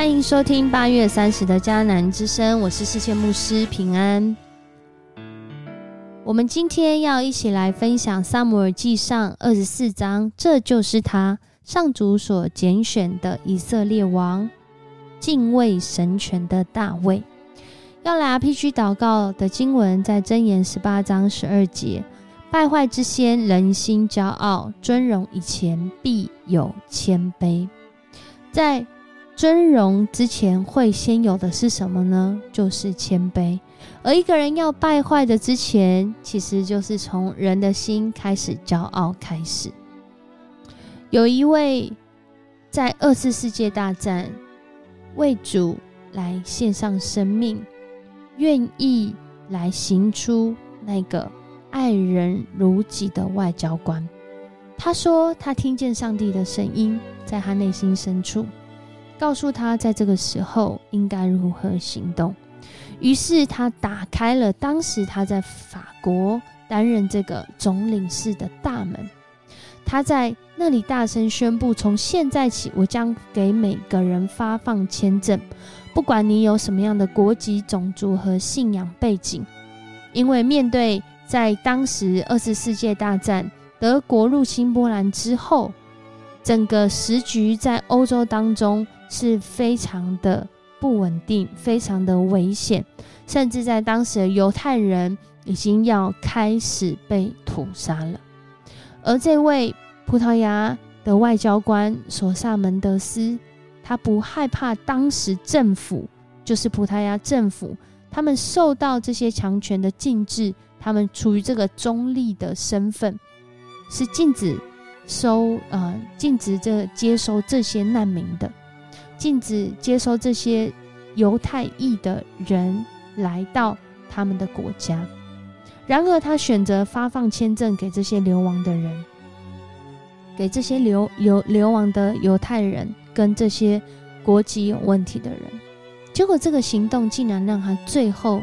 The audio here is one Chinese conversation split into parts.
欢迎收听八月三十的迦南之声，我是世界牧师平安。我们今天要一起来分享《萨姆尔记上》二十四章，这就是他上主所拣选的以色列王，敬畏神权的大卫。要来 RPG 祷告的经文在箴言十八章十二节。败坏之先，人心骄傲；尊荣以前，必有谦卑。在尊荣之前，会先有的是什么呢？就是谦卑。而一个人要败坏的之前，其实就是从人的心开始骄傲开始。有一位在二次世界大战为主来献上生命，愿意来行出那个。爱人如己的外交官，他说他听见上帝的声音，在他内心深处，告诉他在这个时候应该如何行动。于是他打开了当时他在法国担任这个总领事的大门，他在那里大声宣布：从现在起，我将给每个人发放签证，不管你有什么样的国籍、种族和信仰背景，因为面对。在当时二次世界大战德国入侵波兰之后，整个时局在欧洲当中是非常的不稳定，非常的危险，甚至在当时的犹太人已经要开始被屠杀了。而这位葡萄牙的外交官索萨门德斯，他不害怕当时政府，就是葡萄牙政府，他们受到这些强权的禁制。他们处于这个中立的身份，是禁止收呃禁止这接收这些难民的，禁止接收这些犹太裔的人来到他们的国家。然而，他选择发放签证给这些流亡的人，给这些流流流亡的犹太人跟这些国籍有问题的人。结果，这个行动竟然让他最后。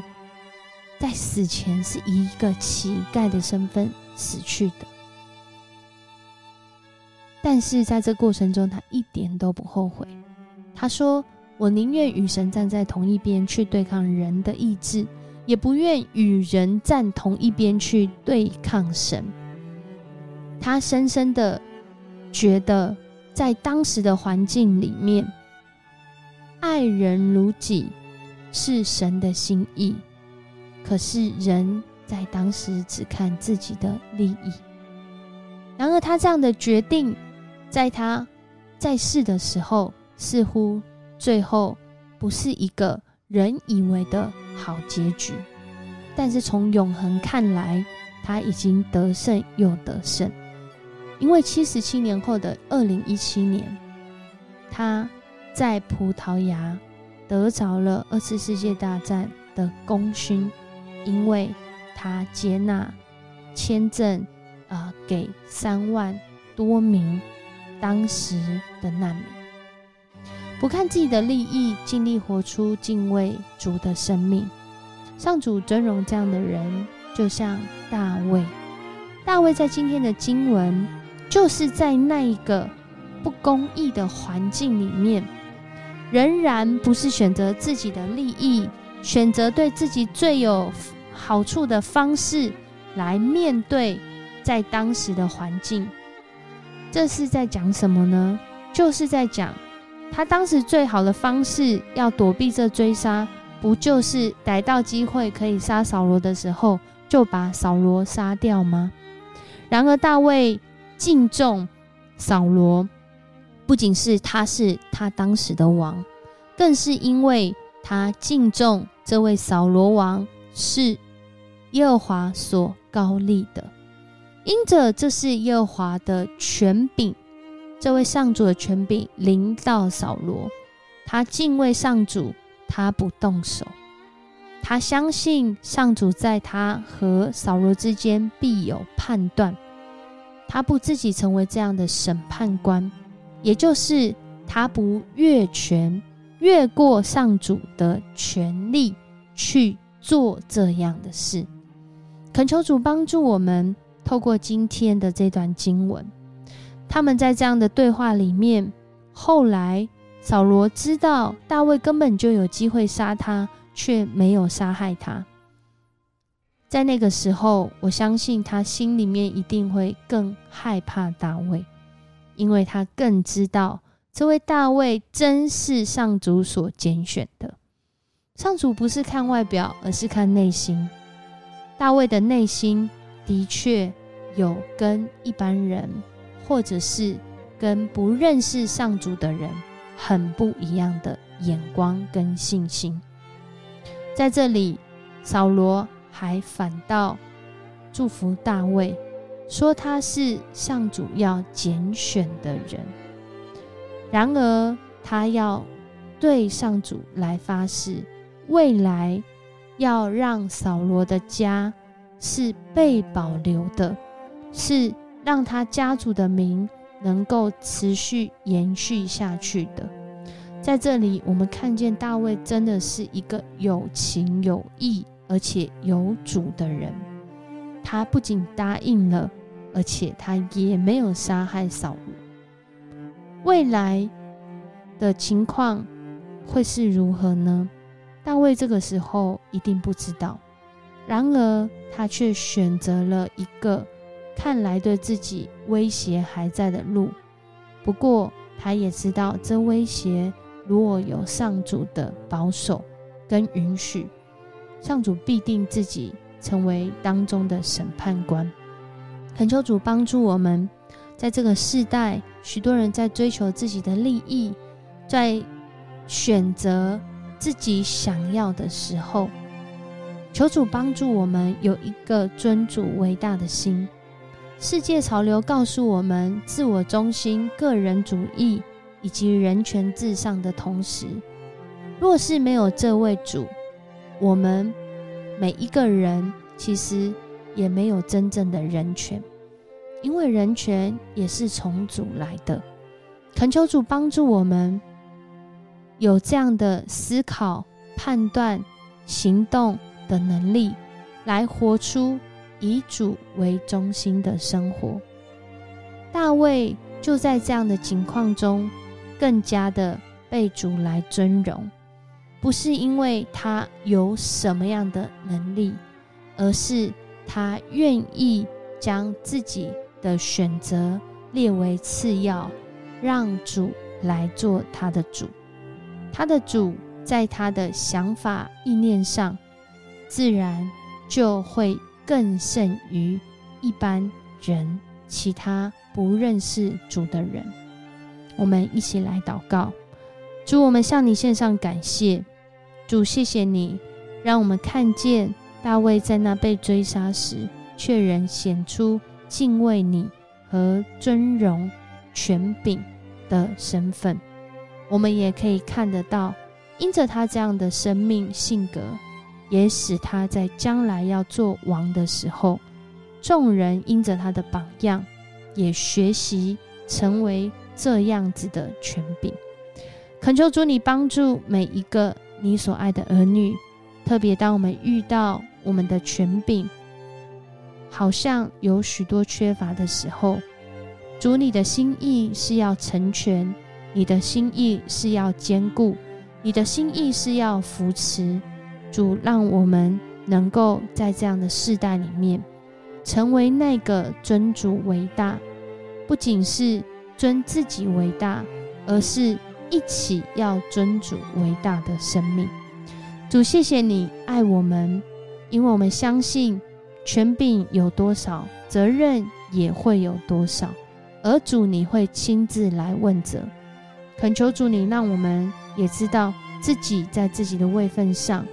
在死前是以一个乞丐的身份死去的，但是在这过程中，他一点都不后悔。他说：“我宁愿与神站在同一边去对抗人的意志，也不愿与人站同一边去对抗神。”他深深的觉得，在当时的环境里面，爱人如己是神的心意。可是人在当时只看自己的利益。然而，他这样的决定，在他在世的时候，似乎最后不是一个人以为的好结局。但是从永恒看来，他已经得胜又得胜，因为七十七年后的二零一七年，他在葡萄牙得着了二次世界大战的功勋。因为他接纳签证，啊，给三万多名当时的难民，不看自己的利益，尽力活出敬畏主的生命。上主尊荣这样的人，就像大卫。大卫在今天的经文，就是在那一个不公义的环境里面，仍然不是选择自己的利益，选择对自己最有。好处的方式来面对在当时的环境，这是在讲什么呢？就是在讲他当时最好的方式要躲避这追杀，不就是逮到机会可以杀扫罗的时候就把扫罗杀掉吗？然而大卫敬重扫罗，不仅是他是他当时的王，更是因为他敬重这位扫罗王是。耶和华所高立的，因着这是耶和华的权柄，这位上主的权柄临到扫罗，他敬畏上主，他不动手，他相信上主在他和扫罗之间必有判断，他不自己成为这样的审判官，也就是他不越权越过上主的权利去做这样的事。恳求主帮助我们，透过今天的这段经文，他们在这样的对话里面，后来扫罗知道大卫根本就有机会杀他，却没有杀害他。在那个时候，我相信他心里面一定会更害怕大卫，因为他更知道这位大卫真是上主所拣选的。上主不是看外表，而是看内心。大卫的内心的确有跟一般人，或者是跟不认识上主的人很不一样的眼光跟信心。在这里，扫罗。还反倒祝福大卫，说他是上主要拣选的人。然而，他要对上主来发誓，未来要让扫罗的家是被保留的，是让他家族的名能够持续延续下去的。在这里，我们看见大卫真的是一个有情有义。而且有主的人，他不仅答应了，而且他也没有杀害扫罗。未来的情况会是如何呢？大卫这个时候一定不知道。然而，他却选择了一个看来对自己威胁还在的路。不过，他也知道这威胁如果有上主的保守跟允许。上主必定自己成为当中的审判官，恳求主帮助我们，在这个世代，许多人在追求自己的利益，在选择自己想要的时候，求主帮助我们有一个尊主伟大的心。世界潮流告诉我们，自我中心、个人主义以及人权至上的同时，若是没有这位主。我们每一个人其实也没有真正的人权，因为人权也是从主来的。恳求主帮助我们有这样的思考、判断、行动的能力，来活出以主为中心的生活。大卫就在这样的情况中，更加的被主来尊荣。不是因为他有什么样的能力，而是他愿意将自己的选择列为次要，让主来做他的主。他的主在他的想法意念上，自然就会更胜于一般人、其他不认识主的人。我们一起来祷告。主，我们向你献上感谢。主，谢谢你，让我们看见大卫在那被追杀时，却仍显出敬畏你和尊荣权柄的身份。我们也可以看得到，因着他这样的生命性格，也使他在将来要做王的时候，众人因着他的榜样，也学习成为这样子的权柄。恳求主，你帮助每一个你所爱的儿女，特别当我们遇到我们的权柄，好像有许多缺乏的时候，主，你的心意是要成全，你的心意是要兼顾，你的心意是要扶持。主，让我们能够在这样的世代里面，成为那个尊主为大，不仅是尊自己为大，而是。一起要尊主伟大的生命，主谢谢你爱我们，因为我们相信权柄有多少，责任也会有多少，而主你会亲自来问责。恳求主你让我们也知道自己在自己的位份上，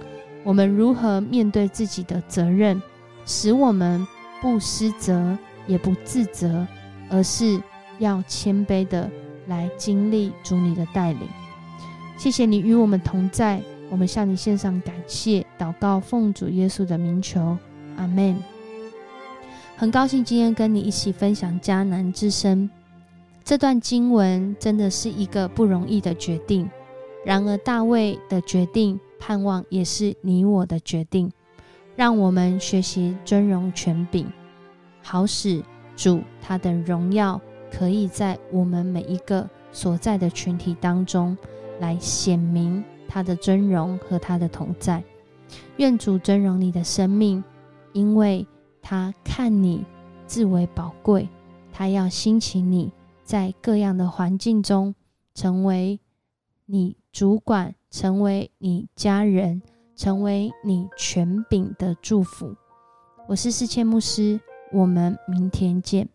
我们如何面对自己的责任，使我们不失责也不自责，而是要谦卑的。来经历主你的带领，谢谢你与我们同在，我们向你献上感谢，祷告奉主耶稣的名求，阿门。很高兴今天跟你一起分享迦南之声这段经文，真的是一个不容易的决定。然而大卫的决定，盼望也是你我的决定。让我们学习尊荣权柄，好使主他的荣耀。可以在我们每一个所在的群体当中来显明他的尊荣和他的同在。愿主尊荣你的生命，因为他看你自为宝贵，他要兴起你在各样的环境中成为你主管，成为你家人，成为你权柄的祝福。我是世谦牧师，我们明天见。